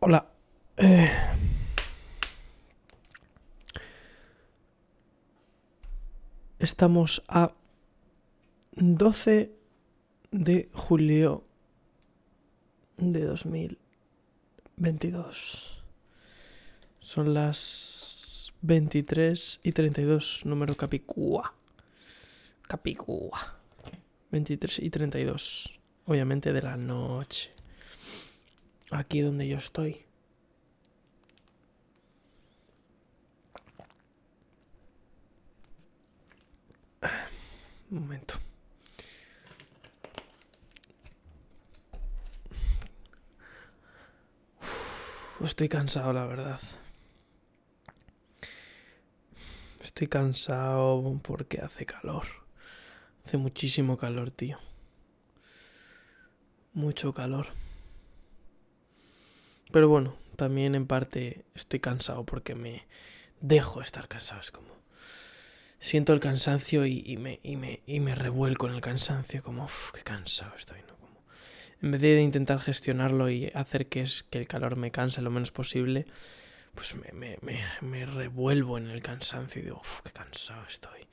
Hola. Eh, Estamos a 12 de julio de 2022. Son las 23 y 32, número Capicúa. Capicúa. 23 y 32, obviamente de la noche. Aquí donde yo estoy. Un momento. Estoy cansado, la verdad. Estoy cansado porque hace calor. Hace muchísimo calor, tío. Mucho calor. Pero bueno, también en parte estoy cansado porque me dejo estar cansado. Es como siento el cansancio y, me, y, me, y me revuelco en el cansancio, como, uff, qué cansado estoy, ¿no? Como, en vez de intentar gestionarlo y hacer que, es, que el calor me canse lo menos posible, pues me, me, me, me revuelvo en el cansancio y digo, uff, qué cansado estoy.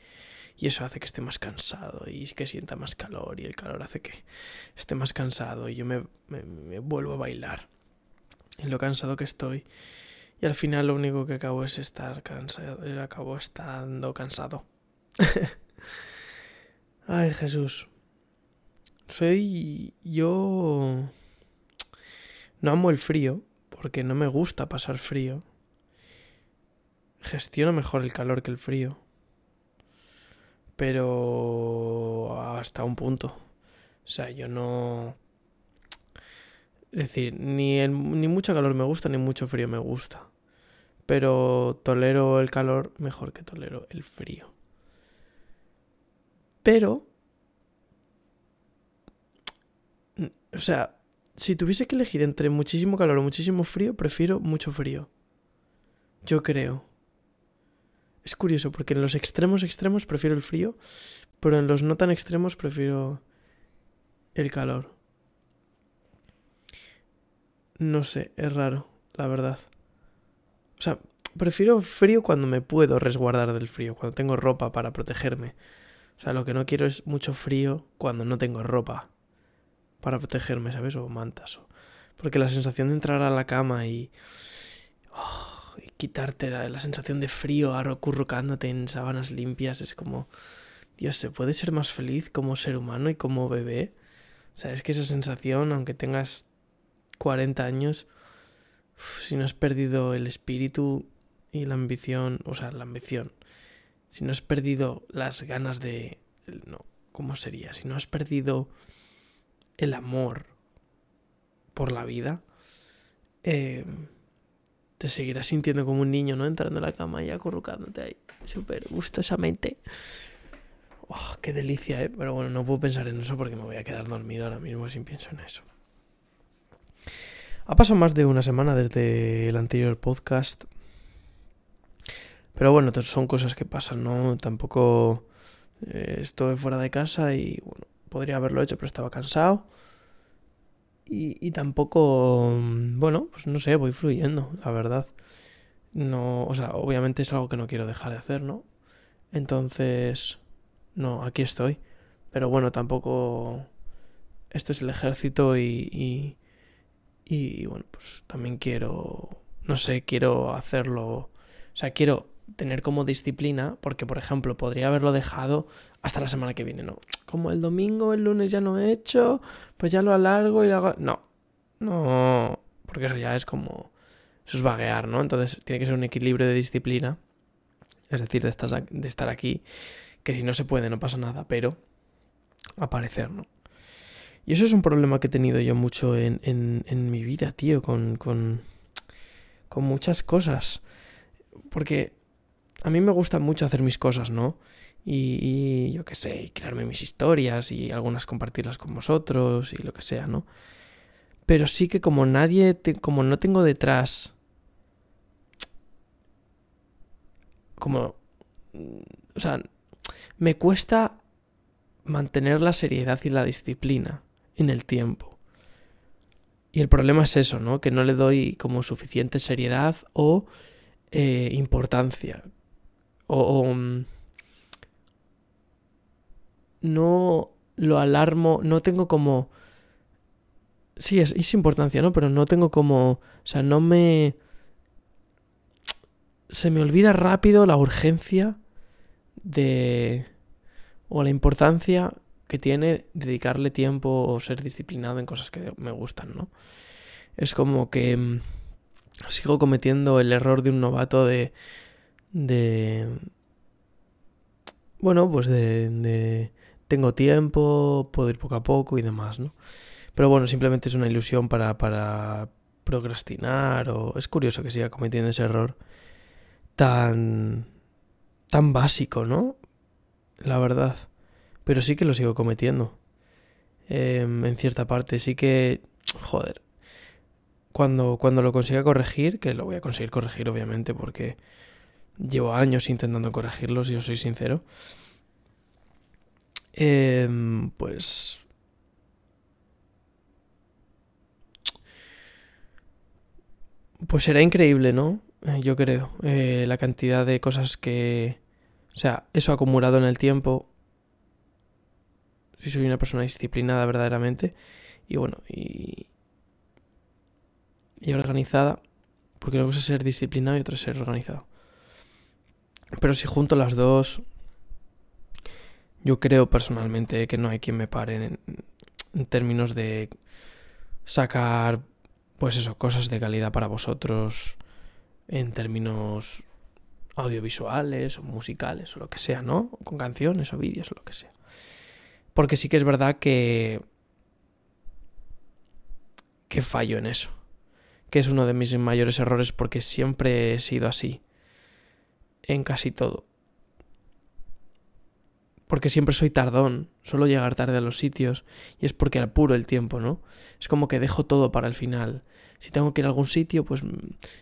Y eso hace que esté más cansado y que sienta más calor y el calor hace que esté más cansado y yo me, me vuelvo a bailar en lo cansado que estoy y al final lo único que acabo es estar cansado, eh, acabo estando cansado. Ay, Jesús. Soy yo... No amo el frío, porque no me gusta pasar frío. Gestiono mejor el calor que el frío. Pero hasta un punto. O sea, yo no... Es decir, ni, ni mucho calor me gusta, ni mucho frío me gusta. Pero tolero el calor mejor que tolero el frío. Pero... O sea, si tuviese que elegir entre muchísimo calor o muchísimo frío, prefiero mucho frío. Yo creo. Es curioso, porque en los extremos extremos prefiero el frío, pero en los no tan extremos prefiero el calor. No sé, es raro, la verdad. O sea, prefiero frío cuando me puedo resguardar del frío, cuando tengo ropa para protegerme. O sea, lo que no quiero es mucho frío cuando no tengo ropa para protegerme, ¿sabes? O mantas. O... Porque la sensación de entrar a la cama y, oh, y quitarte la, la, sensación de frío acurrucándote en sábanas limpias es como... Dios, ¿se puede ser más feliz como ser humano y como bebé? O sea, es que esa sensación, aunque tengas 40 años, si no has perdido el espíritu y la ambición, o sea, la ambición, si no has perdido las ganas de... No, ¿cómo sería? Si no has perdido el amor por la vida, eh, te seguirás sintiendo como un niño, ¿no? Entrando en la cama y acurrucándote ahí, súper gustosamente. Oh, qué delicia, ¿eh? Pero bueno, no puedo pensar en eso porque me voy a quedar dormido ahora mismo si pienso en eso. Ha pasado más de una semana desde el anterior podcast. Pero bueno, son cosas que pasan, ¿no? Tampoco eh, estoy fuera de casa y bueno, podría haberlo hecho, pero estaba cansado. Y, tampoco, bueno, pues no sé, voy fluyendo, la verdad. No, o sea, obviamente es algo que no quiero dejar de hacer, ¿no? Entonces, no, aquí estoy. Pero bueno, tampoco... Esto es el ejército y y bueno, pues también quiero, no sé, quiero hacerlo, o sea, quiero tener como disciplina, porque por ejemplo podría haberlo dejado hasta la semana que viene, ¿no? Como el domingo, el lunes ya no he hecho, pues ya lo alargo y lo hago... No, no, porque eso ya es como... Eso es vaguear, ¿no? Entonces tiene que ser un equilibrio de disciplina, es decir, de estar, de estar aquí, que si no se puede no pasa nada, pero aparecer, ¿no? Y eso es un problema que he tenido yo mucho en, en, mi vida, tío, con, con, con muchas cosas. Porque a mí me gusta mucho hacer mis cosas, ¿no? Y, y yo qué sé, crearme mis historias y algunas compartirlas con vosotros y lo que sea, ¿no? Pero sí que como nadie, como no tengo detrás, como, o sea, me cuesta mantener la seriedad y la disciplina en el tiempo. Y el problema es eso, ¿no? Que no le doy como suficiente seriedad o eh, importancia. O, mm, no lo alarmo, no tengo como... Sí, es, es importancia, ¿no? Pero no tengo como... O sea, no me... Se me olvida rápido la urgencia de... o la importancia que tiene dedicarle tiempo o ser disciplinado en cosas que me gustan, ¿no? Es como que mm, sigo cometiendo el error de un novato de... de... Bueno, pues de, de... Tengo tiempo, puedo ir poco a poco y demás, ¿no? Pero bueno, simplemente es una ilusión para, para procrastinar o... Es curioso que siga cometiendo ese error tan... tan básico, ¿no? La verdad. Pero sí que lo sigo cometiendo. Em, en cierta parte. Sí que. Joder. Cuando, cuando lo consiga corregir, que lo voy a conseguir corregir, obviamente, porque llevo años intentando corregirlo, si os soy sincero. Em, pues. Pues será increíble, ¿no? Eh, yo creo. Eh, la cantidad de cosas que. O sea, eso acumulado en el tiempo si soy una persona disciplinada verdaderamente y bueno, y, y organizada, porque una cosa es ser disciplinado y otra es ser organizado. Pero si junto las dos, yo creo personalmente que no hay quien me pare en, en términos de sacar, pues eso, cosas de calidad para vosotros, en términos audiovisuales o musicales o lo que sea, ¿no? Con canciones o vídeos o lo que sea. Porque sí que es verdad que. que fallo en eso. Que es uno de mis mayores errores porque siempre he sido así. En casi todo. Porque siempre soy tardón. Suelo llegar tarde a los sitios. Y es porque apuro el tiempo, ¿no? Es como que dejo todo para el final. Si tengo que ir a algún sitio, pues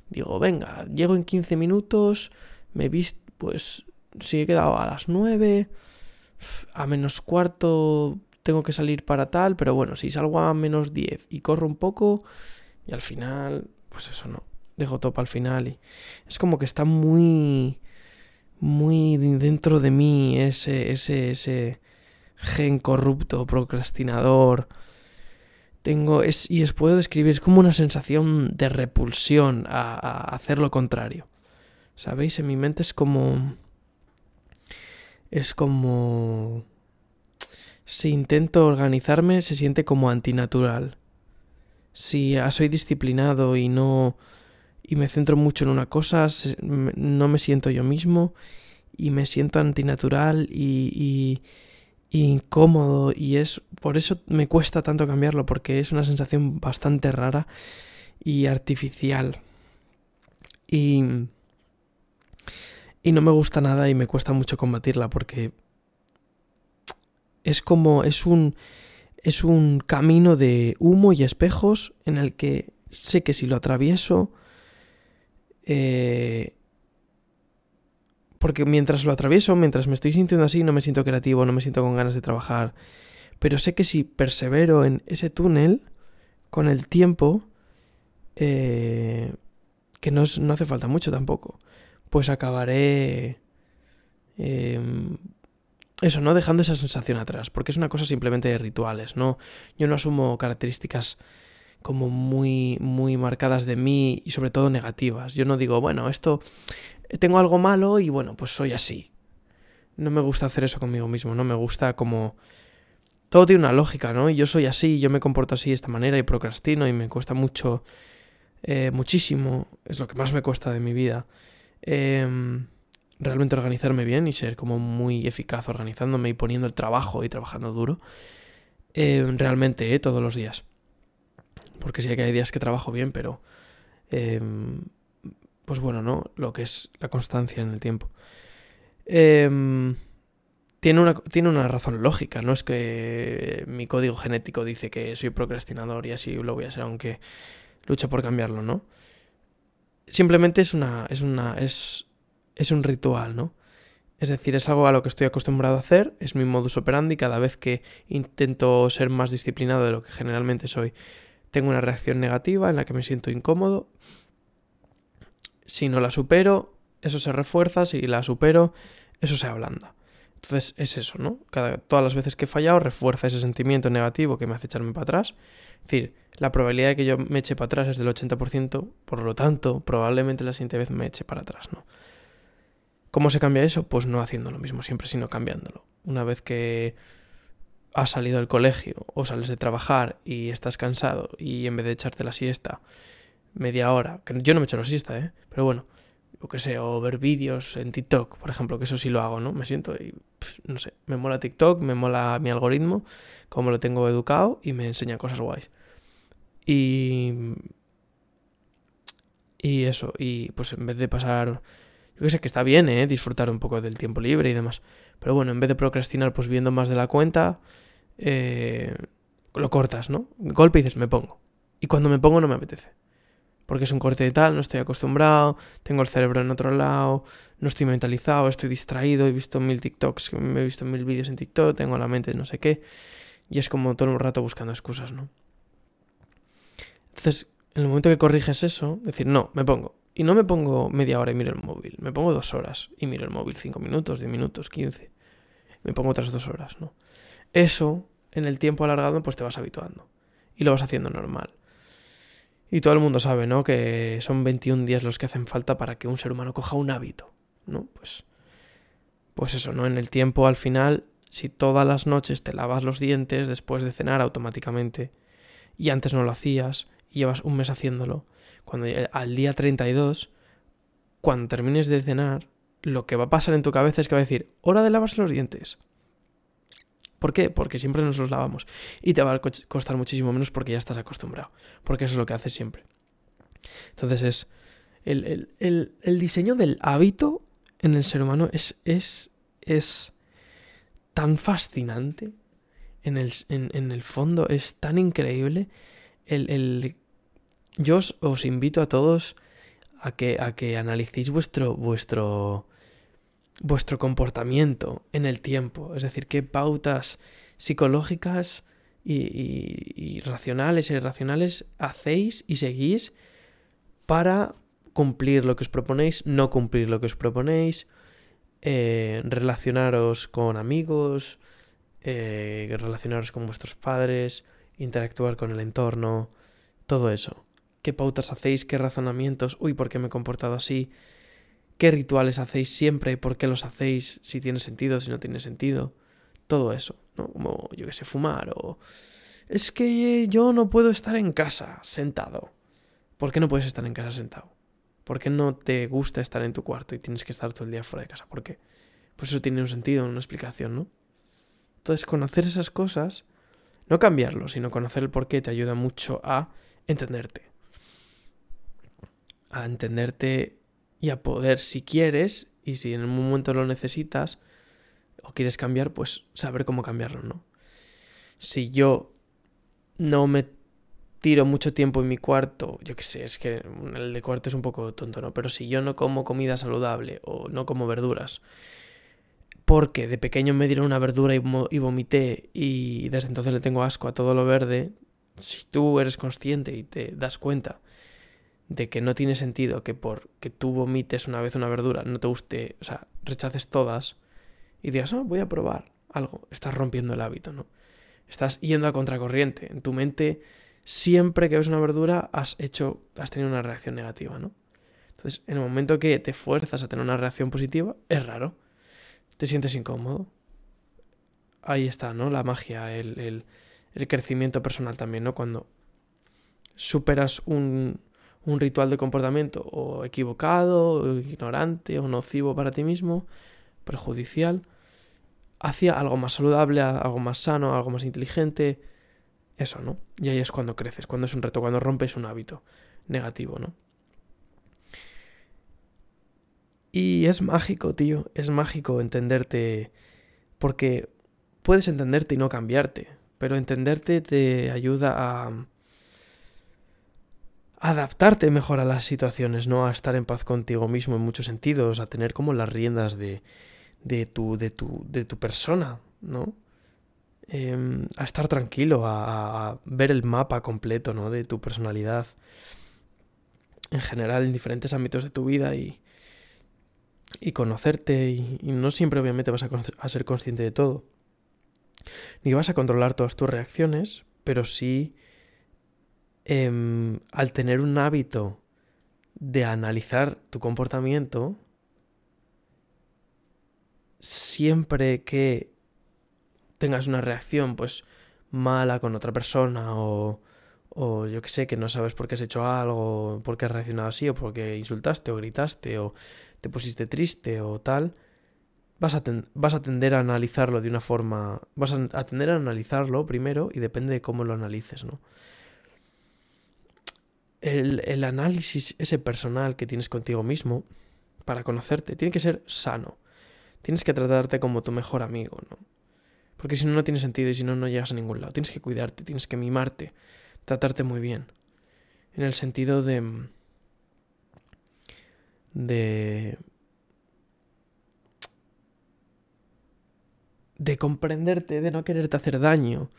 digo, venga, llego en 15 minutos. Me he visto, pues si he quedado a las 9 a menos cuarto tengo que salir para tal, pero bueno, si salgo a menos 10 y corro un poco y al final, pues eso no, dejo todo para el final y es como que está muy, muy dentro de mí ese, ese, ese gen corrupto, procrastinador. Tengo, es, y os puedo describir, es como una sensación de repulsión a hacer lo contrario. ¿Sabéis? En mi mente es como es como... Si intento organizarme se siente como antinatural. Si soy disciplinado y no... y me centro mucho en una cosa, no me siento yo mismo y me siento antinatural y, y, incómodo y es por eso me cuesta tanto cambiarlo porque es una sensación bastante rara y artificial. Y y no me gusta nada y me cuesta mucho combatirla porque es como es un es un camino de humo y espejos en el que sé que si lo atravieso eh, porque mientras lo atravieso, mientras me estoy sintiendo así, no me siento creativo, no me siento con ganas de trabajar. Pero sé que si persevero en ese túnel, con el tiempo, eh, que no, no hace falta mucho tampoco, pues acabaré... Em, eso, ¿no? Dejando esa sensación atrás, porque es una cosa simplemente de rituales, ¿no? Yo no asumo características como muy, muy marcadas de mí y sobre todo negativas. Yo no digo, bueno, esto, tengo algo malo y bueno, pues soy así. No me gusta hacer eso conmigo mismo, no me gusta como... Todo tiene una lógica, ¿no? Y yo soy así, yo me comporto así de esta manera y procrastino y me cuesta mucho, eh, muchísimo, es lo que más me cuesta de mi vida Em, realmente organizarme bien y ser como muy eficaz organizándome y poniendo el trabajo y trabajando duro. Em, realmente, eh, todos los días. Porque sí que hay días que trabajo bien, pero... Em, pues bueno, ¿no? Lo que es la constancia en el tiempo. tiene, una, tiene una razón lógica, no es que mi código genético dice que soy procrastinador y así lo voy a ser, aunque lucho por cambiarlo, ¿no? Simplemente es una. es una. es. es un ritual, ¿no? Es decir, es algo a lo que estoy acostumbrado a hacer, es mi modus operandi, cada vez que intento ser más disciplinado de lo que generalmente soy, tengo una reacción negativa en la que me siento incómodo. Si no la supero, eso se refuerza, si la supero, eso se ablanda. Entonces es eso, ¿no? Cada, todas las veces que he fallado refuerza ese sentimiento negativo que me hace echarme para atrás. Es decir, la probabilidad de que yo me eche para atrás es del 80%, por lo tanto, probablemente la siguiente vez me eche para atrás, ¿no? ¿Cómo se cambia eso? Pues no haciendo lo mismo siempre, sino cambiándolo. Una vez que has salido del colegio o sales de trabajar y estás cansado y en vez de echarte la siesta media hora, que yo no me echo la siesta, ¿eh? Pero bueno, o que sé, o ver vídeos en TikTok, por ejemplo, que eso sí lo hago, ¿no? Me siento y, no sé, me mola TikTok, me mola mi algoritmo, como lo tengo educado y me enseña cosas guays. Y... Y eso, y pues en vez de pasar... Yo que sé que está bien, ¿eh? Disfrutar un poco del tiempo libre y demás. Pero bueno, en vez de procrastinar pues viendo más de la cuenta, eh, lo cortas, ¿no? Golpe y dices, me pongo. Y cuando me pongo no me apetece porque es un corte de tal, no estoy acostumbrado, tengo el cerebro en otro lado, no estoy mentalizado, estoy distraído, he visto mil TikToks, me he visto mil vídeos en TikTok, tengo la mente no sé qué, y es como todo el rato buscando excusas, ¿no? Entonces, en el momento que corriges eso, decir, no, me pongo. Y no me pongo media hora y miro el móvil, me pongo dos horas y miro el móvil cinco minutos, diez minutos, quince. Me pongo otras dos horas, ¿no? Eso, en el tiempo alargado, pues te vas habituando. Y lo vas haciendo normal. Y todo el mundo sabe, ¿no? Que son 21 días los que hacen falta para que un ser humano coja un hábito, ¿no? Pues, pues eso, ¿no? En el tiempo, al final, si todas las noches te lavas los dientes después de cenar automáticamente, y antes no lo hacías, y llevas un mes haciéndolo, cuando al día 32, cuando termines de cenar, lo que va a pasar en tu cabeza es que va a decir, hora de lavarse los dientes. ¿Por qué? Porque siempre nos los lavamos. Y te va a costar muchísimo menos porque ya estás acostumbrado. Porque eso es lo que haces siempre. Entonces es. El, diseño del hábito en el ser humano es. es. es tan fascinante. En el, en, el fondo es tan increíble. El, yo os, invito a todos a que, a que analicéis vuestro, vuestro, vuestro comportamiento en el tiempo, es decir, qué pautas psicológicas y, racionales e irracionales hacéis y seguís para cumplir lo que os proponéis, no cumplir lo que os proponéis, eh, relacionaros con amigos, eh, relacionaros con vuestros padres, interactuar con el entorno, todo eso. ¿Qué pautas hacéis? ¿Qué razonamientos? Uy, ¿por qué me he comportado así? Qué rituales hacéis siempre, por qué los hacéis, si tiene sentido, si no tiene sentido. Todo eso, ¿no? Como, yo que sé, fumar o... Es que yo no puedo estar en casa sentado. ¿Por qué no puedes estar en casa sentado? ¿Por qué no te gusta estar en tu cuarto y tienes que estar todo el día fuera de casa? ¿Por qué? Pues eso tiene un sentido, una explicación, ¿no? Entonces, conocer esas cosas, no cambiarlo, sino conocer el por qué te ayuda mucho a entenderte. A entenderte y a poder, si quieres, y si en un momento lo necesitas o quieres cambiar, pues saber cómo cambiarlo, ¿no? Si yo no me tiro mucho tiempo en mi cuarto, yo qué sé, es que el de cuarto es un poco tonto, ¿no? Pero si yo no como comida saludable o no como verduras, porque de pequeño me dieron una verdura y, y vomité y desde entonces le tengo asco a todo lo verde, si tú eres consciente y te das cuenta de que no tiene sentido que por que tú vomites una vez una verdura no te guste, o sea, rechaces todas y digas, oh, voy a probar algo, estás rompiendo el hábito, ¿no? Estás yendo a contracorriente. En tu mente, siempre que ves una verdura, has hecho, has tenido una reacción negativa, ¿no? Entonces, en el momento que te fuerzas a tener una reacción positiva, es raro. Te sientes incómodo. Ahí está, ¿no? La magia, el, el, el crecimiento personal también, ¿no? Cuando superas un, un ritual de comportamiento o equivocado, o ignorante, o nocivo para ti mismo, perjudicial, hacia algo más saludable, algo más sano, algo más inteligente. Eso, ¿no? Y ahí es cuando creces, cuando es un reto, cuando rompes un hábito negativo, ¿no? Y es mágico, tío, es mágico entenderte, porque puedes entenderte y no cambiarte, pero entenderte te ayuda a adaptarte mejor a las situaciones, ¿no? A estar en paz contigo mismo en muchos sentidos, a tener como las riendas de, de, tu, de, tu, de tu persona, ¿no? em, a estar tranquilo, a, ver el mapa completo, ¿no? De tu personalidad en general en diferentes ámbitos de tu vida y, y conocerte y, no siempre obviamente vas a, ser consciente de todo. Ni vas a controlar todas tus reacciones, pero sí eh, al tener un hábito de analizar tu comportamiento, siempre que tengas una reacción pues mala con otra persona o, o yo que sé, que no sabes por qué has hecho algo, por qué has reaccionado así, o porque insultaste o gritaste o te pusiste triste o tal, vas a, vas a tender a analizarlo de una forma, vas a tender a analizarlo primero y depende de cómo lo analices, ¿no? El, análisis ese personal que tienes contigo mismo para conocerte tiene que ser sano. Tienes que tratarte como tu mejor amigo, ¿no? Porque si no, no tiene sentido y si no, no llegas a ningún lado. Tienes que cuidarte, tienes que mimarte, tratarte muy bien. En el sentido de... de... de comprenderte, de no quererte hacer daño,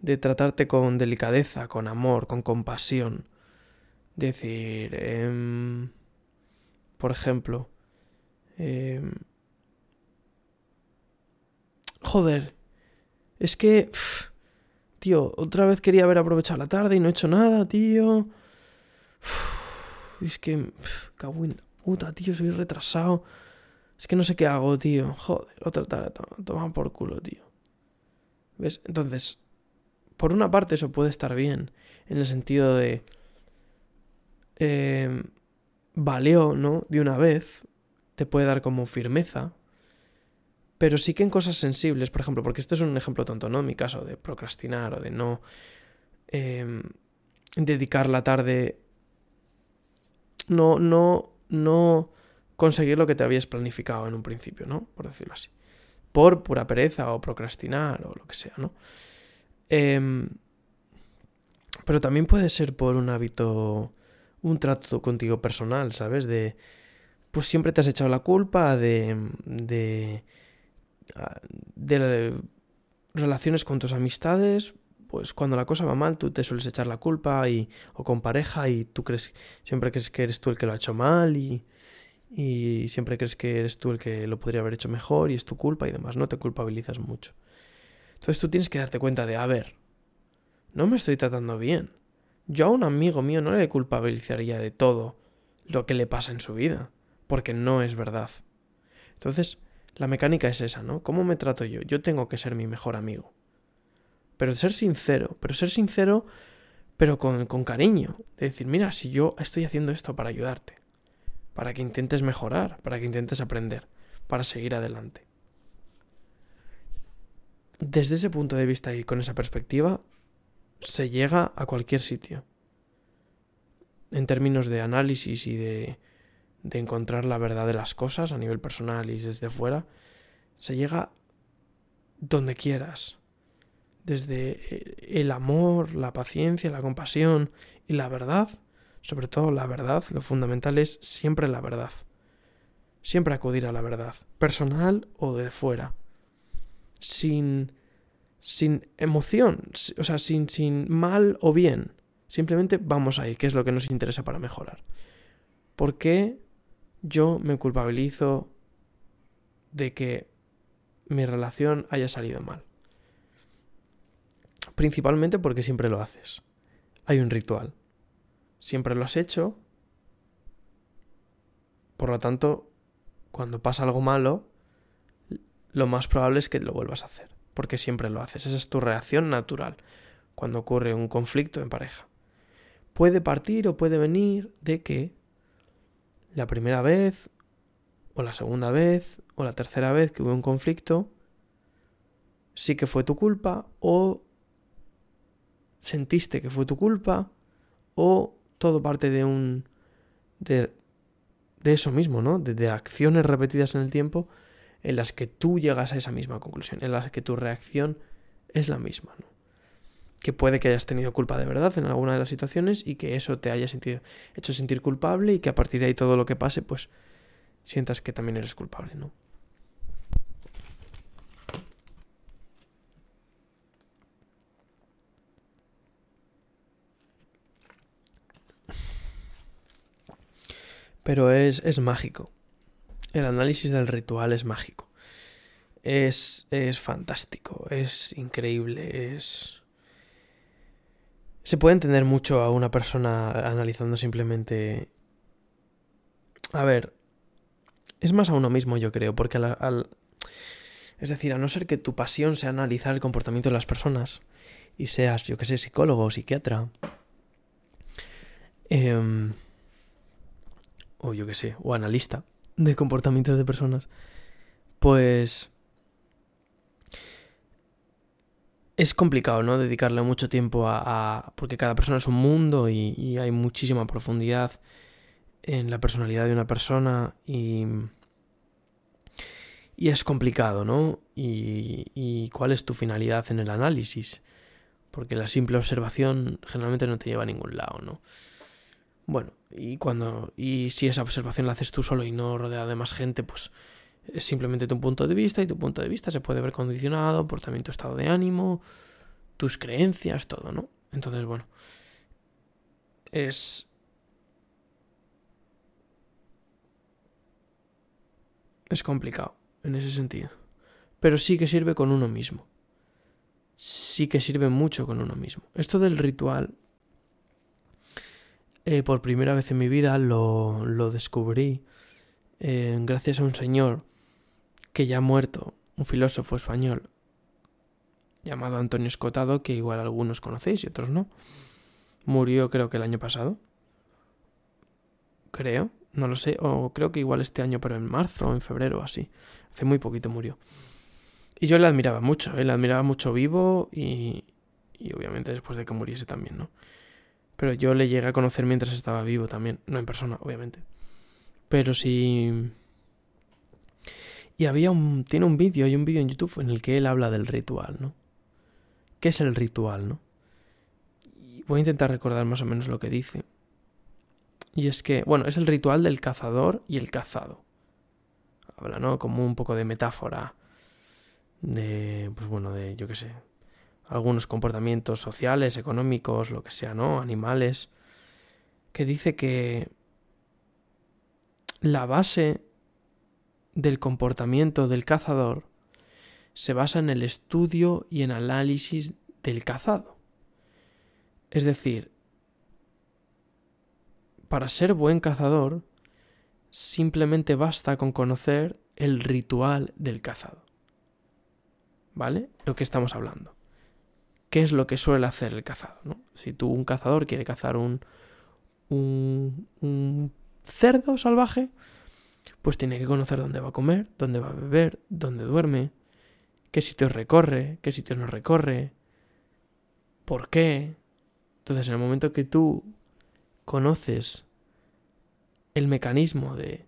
de tratarte con delicadeza, con amor, con compasión. Decir, eh, por ejemplo, eh, joder, es que, tío, otra vez quería haber aprovechado la tarde y no he hecho nada, tío. Es que, pff, puta, tío, soy retrasado. Es que no sé qué hago, tío. Joder, otra tarde, toma, toma por culo, tío. ¿Ves? Entonces, por una parte eso puede estar bien, en el sentido de... Eh, valió, ¿no? De una vez, te puede dar como firmeza, pero sí que en cosas sensibles, por ejemplo, porque esto es un ejemplo tonto, ¿no? Mi caso, de procrastinar o de no eh, dedicar la tarde, no, no, no conseguir lo que te habías planificado en un principio, ¿no? Por decirlo así. Por pura pereza o procrastinar o lo que sea, ¿no? Eh, pero también puede ser por un hábito, un trato contigo personal, ¿sabes? De, pues siempre te has echado la culpa de, de, de relaciones con tus amistades, pues cuando la cosa va mal tú te sueles echar la culpa y, o con pareja y tú crees, siempre crees que eres tú el que lo ha hecho mal y, y siempre crees que eres tú el que lo podría haber hecho mejor y es tu culpa y demás, no te culpabilizas mucho. Entonces tú tienes que darte cuenta de, a ver, no me estoy tratando bien. Yo a un amigo mío no le culpabilizaría de todo lo que le pasa en su vida, porque no es verdad. Entonces, la mecánica es esa, ¿no? ¿Cómo me trato yo? Yo tengo que ser mi mejor amigo. Pero ser sincero, pero ser sincero, pero con, con cariño. De decir, mira, si yo estoy haciendo esto para ayudarte, para que intentes mejorar, para que intentes aprender, para seguir adelante. Desde ese punto de vista y con esa perspectiva, se llega a cualquier sitio. En términos de análisis y de, de encontrar la verdad de las cosas a nivel personal y desde fuera, se llega donde quieras. Desde el amor, la paciencia, la compasión y la verdad, sobre todo la verdad, lo fundamental es siempre la verdad. Siempre acudir a la verdad, personal o de fuera. Sin sin emoción, o sea, sin, sin mal o bien. Simplemente vamos ahí, qué es lo que nos interesa para mejorar. ¿Por qué yo me culpabilizo de que mi relación haya salido mal? Principalmente porque siempre lo haces. Hay un ritual. Siempre lo has hecho. Por lo tanto, cuando pasa algo malo, lo más probable es que lo vuelvas a hacer porque siempre lo haces. Esa es tu reacción natural cuando ocurre un conflicto en pareja. Puede partir o puede venir de que la primera vez, o la segunda vez, o la tercera vez que hubo un conflicto, sí que fue tu culpa, o sentiste que fue tu culpa, o todo parte de un. de, de eso mismo, ¿no? De, de acciones repetidas en el tiempo en las que tú llegas a esa misma conclusión, en las que tu reacción es la misma, ¿no? Que puede que hayas tenido culpa de verdad en alguna de las situaciones y que eso te haya hecho sentir culpable y que a partir de ahí todo lo que pase, pues sientas que también eres culpable, ¿no? Pero es, es mágico. El análisis del ritual es mágico. Es, es fantástico, es increíble, es... Se puede entender mucho a una persona analizando simplemente... A ver, es más a uno mismo yo creo, porque al, Es decir, a no ser que tu pasión sea analizar el comportamiento de las personas y seas, yo que sé, psicólogo o psiquiatra, em, o yo que sé, o analista de comportamientos de personas, pues es complicado, ¿no? Dedicarle mucho tiempo a, porque cada persona es un mundo y, hay muchísima profundidad en la personalidad de una persona y... Y es complicado, ¿no? Y, y cuál es tu finalidad en el análisis. Porque la simple observación generalmente no te lleva a ningún lado, ¿no? Bueno, y cuando. Y si esa observación la haces tú solo y no rodeada de más gente, pues es simplemente tu punto de vista y tu punto de vista se puede ver condicionado por también tu estado de ánimo, tus creencias, todo, ¿no? Entonces, bueno, es... Es complicado en ese sentido. Pero sí que sirve con uno mismo. Sí que sirve mucho con uno mismo. Esto del ritual, eh, por primera vez en mi vida lo, lo descubrí eh, gracias a un señor que ya ha muerto, un filósofo español llamado Antonio Escotado, que igual algunos conocéis y otros no. Murió creo que el año pasado. Creo, no lo sé, o creo que igual este año, pero en marzo o en febrero así. Hace muy poquito murió. Y yo le admiraba mucho, ¿eh? le admiraba mucho vivo y, y obviamente después de que muriese también, ¿no? Pero yo le llegué a conocer mientras estaba vivo también, no en persona, obviamente. Pero sí... Y había un. Tiene un vídeo, hay un vídeo en YouTube en el que él habla del ritual, ¿no? ¿Qué es el ritual, no? Voy a intentar recordar más o menos lo que dice. Y es que, bueno, es el ritual del cazador y el cazado. Habla, ¿no? Como un poco de metáfora. De. Pues bueno, de, yo qué sé. Algunos comportamientos sociales, económicos, lo que sea, ¿no? Animales. Que dice que. La base del comportamiento del cazador se basa en el estudio y en análisis del cazado. Es decir, para ser buen cazador, simplemente basta con conocer el ritual del cazado. ¿Vale? Lo que estamos hablando. ¿Qué es lo que suele hacer el cazado? Si tú, un cazador, quiere cazar un, un, un cerdo salvaje, pues tiene que conocer dónde va a comer, dónde va a beber, dónde duerme, qué sitios recorre, qué sitios no recorre, por qué. Entonces, en el momento que tú conoces el mecanismo de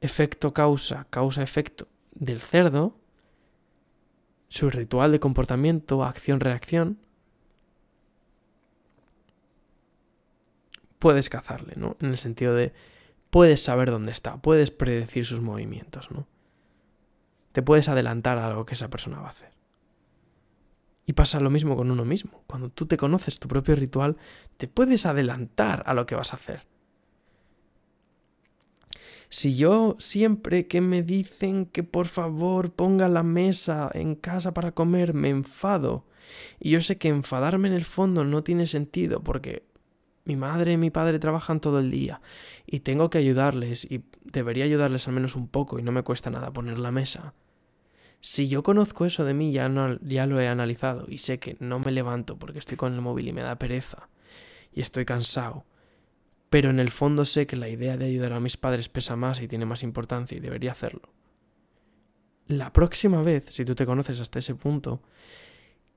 efecto-causa, causa-efecto del cerdo, su ritual de comportamiento, acción-reacción, puedes cazarle, ¿no? En el sentido de puedes saber dónde está, puedes predecir sus movimientos, ¿no? Te puedes adelantar a algo que esa persona va a hacer. Y pasa lo mismo con uno mismo. Cuando tú te conoces tu propio ritual, te puedes adelantar a lo que vas a hacer. Si yo siempre que me dicen que por favor ponga la mesa en casa para comer me enfado, y yo sé que enfadarme en el fondo no tiene sentido porque mi madre y mi padre trabajan todo el día y tengo que ayudarles y debería ayudarles al menos un poco y no me cuesta nada poner la mesa. Si yo conozco eso de mí, ya, no, ya lo he analizado y sé que no me levanto porque estoy con el móvil y me da pereza y estoy cansado, pero en el fondo sé que la idea de ayudar a mis padres pesa más y tiene más importancia y debería hacerlo. La próxima vez, si tú te conoces hasta ese punto,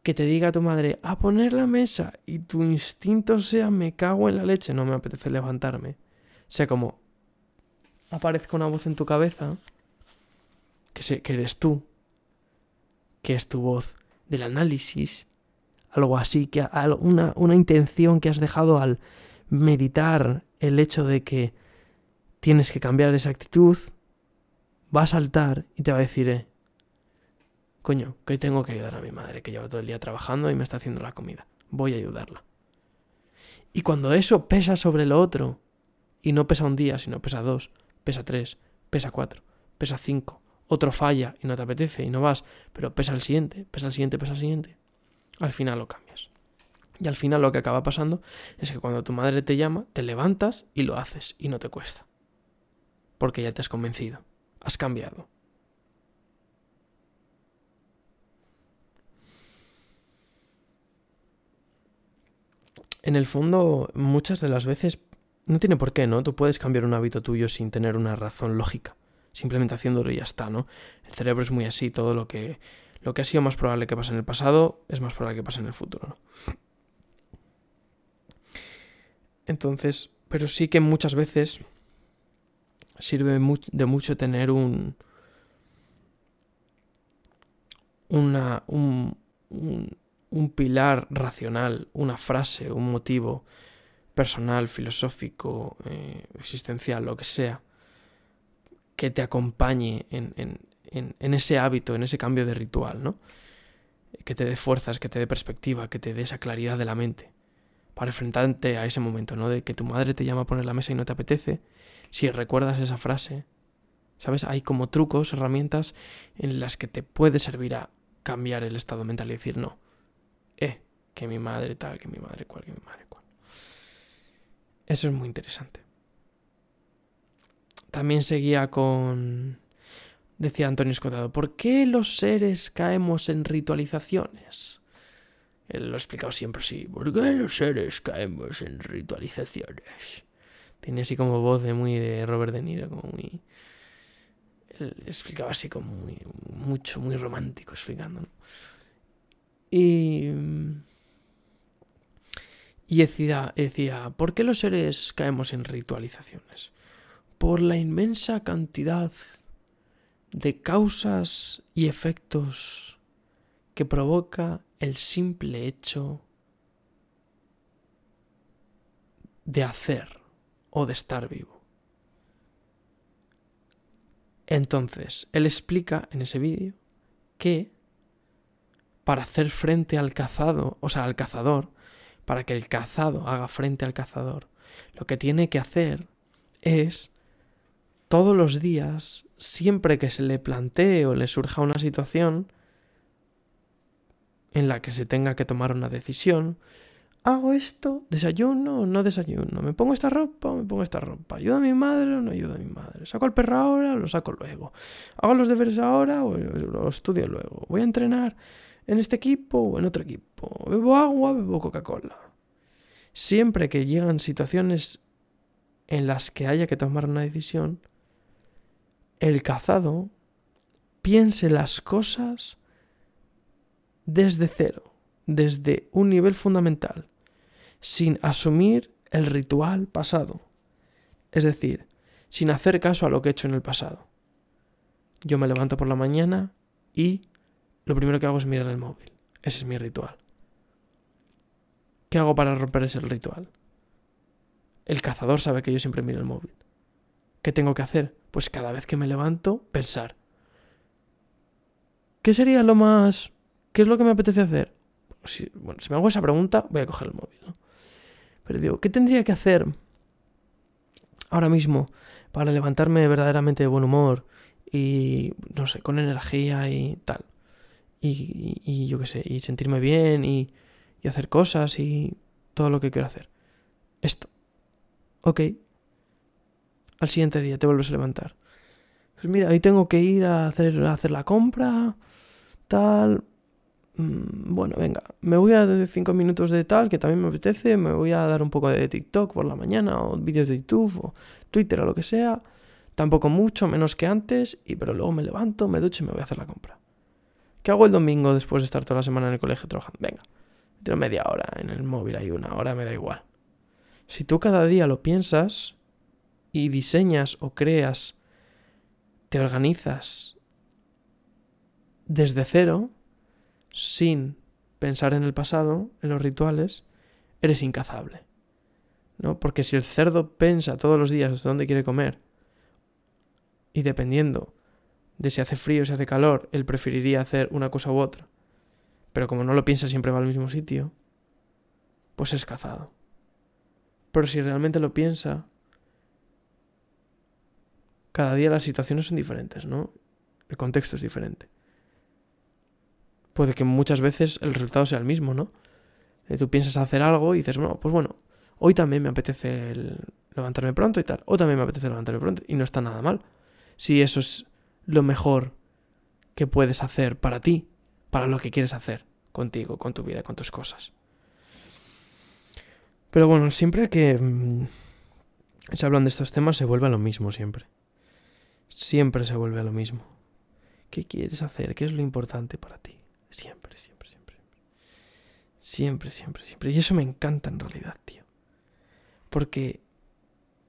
que te diga tu madre a poner la mesa y tu instinto sea me cago en la leche, no me apetece levantarme. Sea como aparezca una voz en tu cabeza que, sé, que eres tú, que es tu voz del análisis, algo así, que una, una intención que has dejado al meditar el hecho de que tienes que cambiar esa actitud, va a saltar y te va a decir, eh, Coño, que tengo que ayudar a mi madre, que lleva todo el día trabajando y me está haciendo la comida. Voy a ayudarla. Y cuando eso pesa sobre lo otro, Y no pesa un día, sino pesa dos, pesa tres, pesa cuatro, pesa cinco. Otro falla y no te apetece y no vas, pero pesa el siguiente, pesa el siguiente, pesa el siguiente. Al final lo cambias. Y al final lo que acaba pasando es que cuando tu madre te llama, te levantas y lo haces y no te cuesta. Porque ya te has convencido, has cambiado. En el fondo, muchas de las veces no tiene por qué, ¿no? Tú puedes cambiar un hábito tuyo sin tener una razón lógica, simplemente haciéndolo y ya está, ¿no? El cerebro es muy así, todo lo que lo que ha sido más probable que pase en el pasado es más probable que pase en el futuro, ¿no? Entonces, pero sí que muchas veces sirve de mucho tener un, un, un, pilar racional, una frase, un motivo personal, filosófico, eh, existencial, lo que sea, que te acompañe en, en, ese hábito, en ese cambio de ritual, ¿no? Que te dé fuerzas, que te dé perspectiva, que te dé esa claridad de la mente para enfrentarte a ese momento, ¿no? De que tu madre te llama a poner la mesa y no te apetece, si recuerdas esa frase, ¿sabes? Hay como trucos, herramientas en las que te puede servir a cambiar el estado mental y decir no. Eh, que mi madre tal, que mi madre cual, que mi madre cual. Eso es muy interesante. También seguía con... Decía Antonio Escotado, ¿por qué los seres caemos en ritualizaciones? Él lo ha explicado siempre así. ¿Por qué los seres caemos en ritualizaciones? Tiene así como voz de muy de Robert De Niro, como muy... Él explicaba así como muy... Mucho, muy romántico explicando. Y... Y decía, decía, ¿por qué los seres caemos en ritualizaciones? Por la inmensa cantidad de causas y efectos que provoca el simple hecho de hacer o de estar vivo. Entonces, él explica en ese vídeo que para hacer frente al cazado, o sea, al cazador, para que el cazado haga frente al cazador, lo que tiene que hacer es todos los días, siempre que se le plantee o le surja una situación, en la que se tenga que tomar una decisión. ¿Hago esto? ¿Desayuno o no desayuno? ¿Me pongo esta ropa o me pongo esta ropa? ¿Ayudo a mi madre o no ayudo a mi madre? ¿Saco al perro ahora o lo saco luego? ¿Hago los deberes ahora o lo estudio luego? ¿Voy a entrenar en este equipo o en otro equipo? ¿Bebo agua o bebo Coca-Cola? Siempre que llegan situaciones en las que haya que tomar una decisión, el cazado piense las cosas desde cero, desde un nivel fundamental, sin asumir el ritual pasado. Es decir, sin hacer caso a lo que he hecho en el pasado. Yo me levanto por la mañana y lo primero que hago es mirar el móvil. Ese es mi ritual. ¿Qué hago para romper ese ritual? El cazador sabe que yo siempre miro el móvil. ¿Qué tengo que hacer? Pues cada vez que me levanto, pensar. ¿Qué sería lo más ¿Qué es lo que me apetece hacer? Si, bueno, si me hago esa pregunta, voy a coger el móvil, ¿no? Pero digo, ¿qué tendría que hacer ahora mismo para levantarme verdaderamente de buen humor y, no sé, con energía y tal? Y, yo qué sé, y sentirme bien y, hacer cosas y todo lo que quiero hacer. Esto. Ok. Al siguiente día te vuelves a levantar. Pues mira, hoy tengo que ir a hacer la compra, tal. Mm, bueno, venga, me voy a dar 5 minutos de tal, que también me apetece, me voy a dar un poco de TikTok por la mañana, o vídeos de YouTube, o Twitter, o lo que sea. Tampoco mucho, menos que antes, y pero luego me levanto, me ducho y me voy a hacer la compra. ¿Qué hago el domingo después de estar toda la semana en el colegio trabajando? Venga, tengo media hora en el móvil, hay una hora, me da igual. Si tú cada día lo piensas y diseñas o creas, te organizas desde cero, sin pensar en el pasado, en los rituales, eres incazable. ¿No? Porque si el cerdo piensa todos los días dónde quiere comer, y dependiendo de si hace frío o si hace calor, él preferiría hacer una cosa u otra, pero como no lo piensa siempre va al mismo sitio, pues es cazado. Pero si realmente lo piensa cada día las situaciones son diferentes, ¿no? El contexto es diferente. Puede que muchas veces el resultado sea el mismo, ¿no? Tú piensas hacer algo y dices, bueno, pues bueno, hoy también me apetece levantarme pronto y tal, o también me apetece levantarme pronto, y no está nada mal. Si eso es lo mejor que puedes hacer para ti, para lo que quieres hacer contigo, con tu vida, con tus cosas. Pero bueno, siempre que mm, se hablan de estos temas se vuelve a lo mismo siempre. Siempre se vuelve a lo mismo. ¿Qué quieres hacer? ¿Qué es lo importante para ti? Siempre, siempre, siempre. Siempre, siempre, siempre. Y eso me encanta en realidad, tío. Porque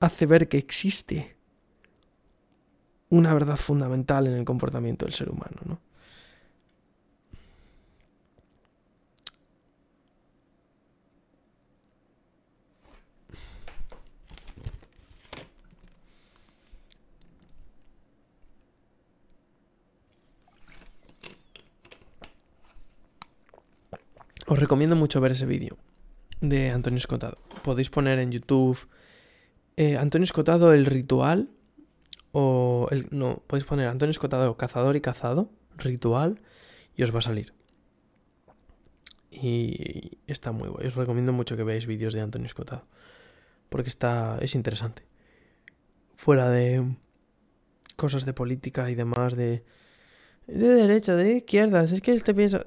hace ver que existe una verdad fundamental en el comportamiento del ser humano, ¿no? Os recomiendo mucho ver ese vídeo de Antonio Escotado. Podéis poner en YouTube eh, Antonio Escotado el ritual o no, podéis poner Antonio Escotado cazador y cazado ritual y os va a salir. Y está muy guay. Os recomiendo mucho que veáis vídeos de Antonio Escotado porque está es interesante. Fuera de cosas de política y demás de de derecha, de izquierdas, es que él te piensa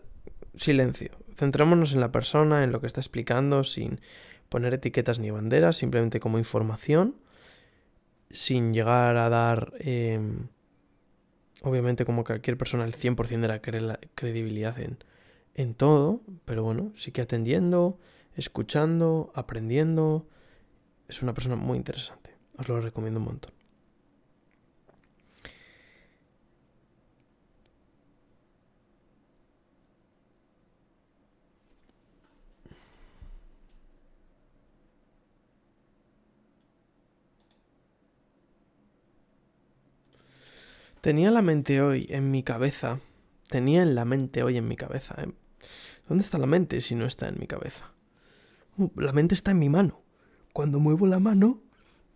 silencio. Centrémonos en la persona, en lo que está explicando, sin poner etiquetas ni banderas, simplemente como información, sin llegar a dar, em, obviamente como cualquier persona, el 100% de la, credibilidad en, en todo, pero bueno, sí que atendiendo, escuchando, aprendiendo. Es una persona muy interesante. Os lo recomiendo un montón. Tenía la mente hoy en mi cabeza. Tenía en la mente hoy en mi cabeza. ¿eh? ¿Dónde está la mente si no está en mi cabeza? Uh, la mente está en mi mano. Cuando muevo la mano,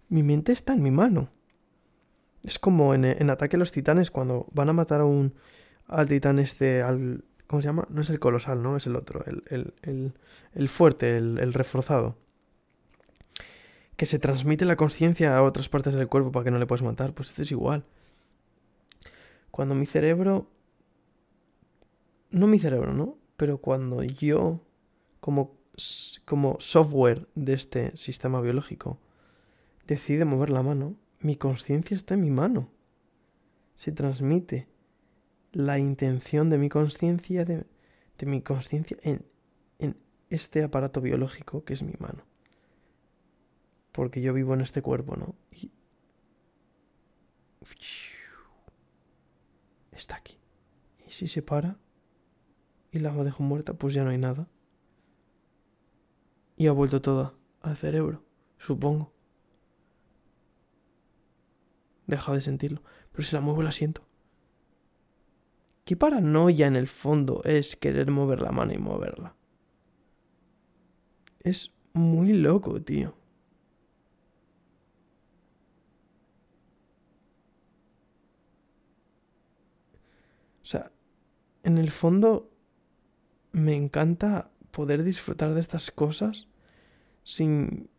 mi mente está en mi mano. Es como en, Ataque a los Titanes cuando van a matar a un al titán este, al... ¿Cómo se llama? No es el colosal, ¿no? Es el otro, el, el, el, el fuerte, el, el reforzado. Que se transmite la conciencia a otras partes del cuerpo para que no le puedas matar. Pues esto es igual. Cuando mi cerebro... No mi cerebro, ¿no? Pero cuando yo, como, como software de este sistema biológico, decide mover la mano, mi conciencia está en mi mano. Se transmite la intención de mi conciencia, de, de, mi conciencia en, en este aparato biológico que es mi mano. Porque yo vivo en este cuerpo, ¿no? Y está aquí. Y si se para y la dejo muerta, pues ya no hay nada. Y ha vuelto toda al cerebro, supongo. Deja de sentirlo, pero si la muevo la siento. ¿Qué paranoia en el fondo es querer mover la mano y moverla? Es muy loco, tío. O sea, en el fondo me encanta poder disfrutar de estas cosas sin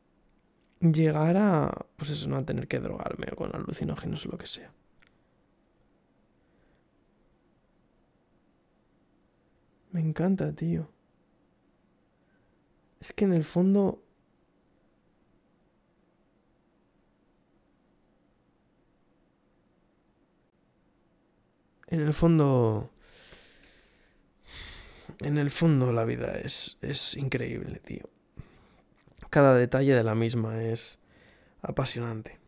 llegar a, pues eso, no a tener que drogarme con alucinógenos o lo que sea. Me encanta, tío. Es que en el fondo En el fondo... En el fondo la vida es, es increíble, tío. Cada detalle de la misma es apasionante.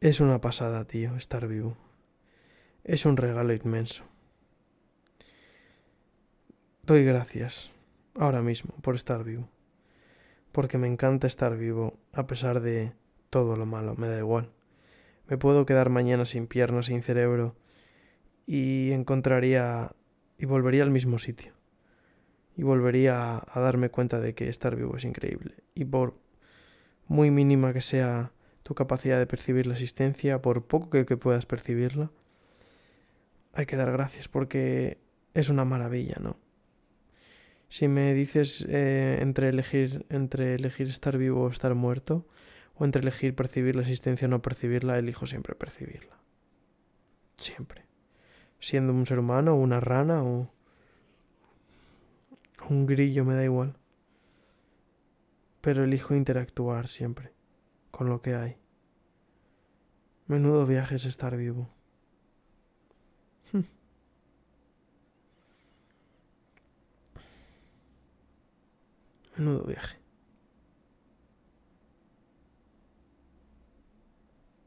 Es una pasada, tío, estar vivo. Es un regalo inmenso. Doy gracias, ahora mismo, por estar vivo. Porque me encanta estar vivo, a pesar de todo lo malo, me da igual. Me puedo quedar mañana sin piernas, sin cerebro, y encontraría y volvería al mismo sitio. Y volvería a darme cuenta de que estar vivo es increíble. Y por muy mínima que sea tu capacidad de percibir la existencia, por poco que, que puedas percibirla, hay que dar gracias porque es una maravilla, ¿no? Si me dices eh, entre, elegir, entre elegir estar vivo o estar muerto, o entre elegir percibir la existencia o no percibirla, elijo siempre percibirla. Siempre. Siendo un ser humano, una rana o un grillo, me da igual. Pero elijo interactuar siempre con lo que hay. Menudo viaje es estar vivo. Menudo viaje.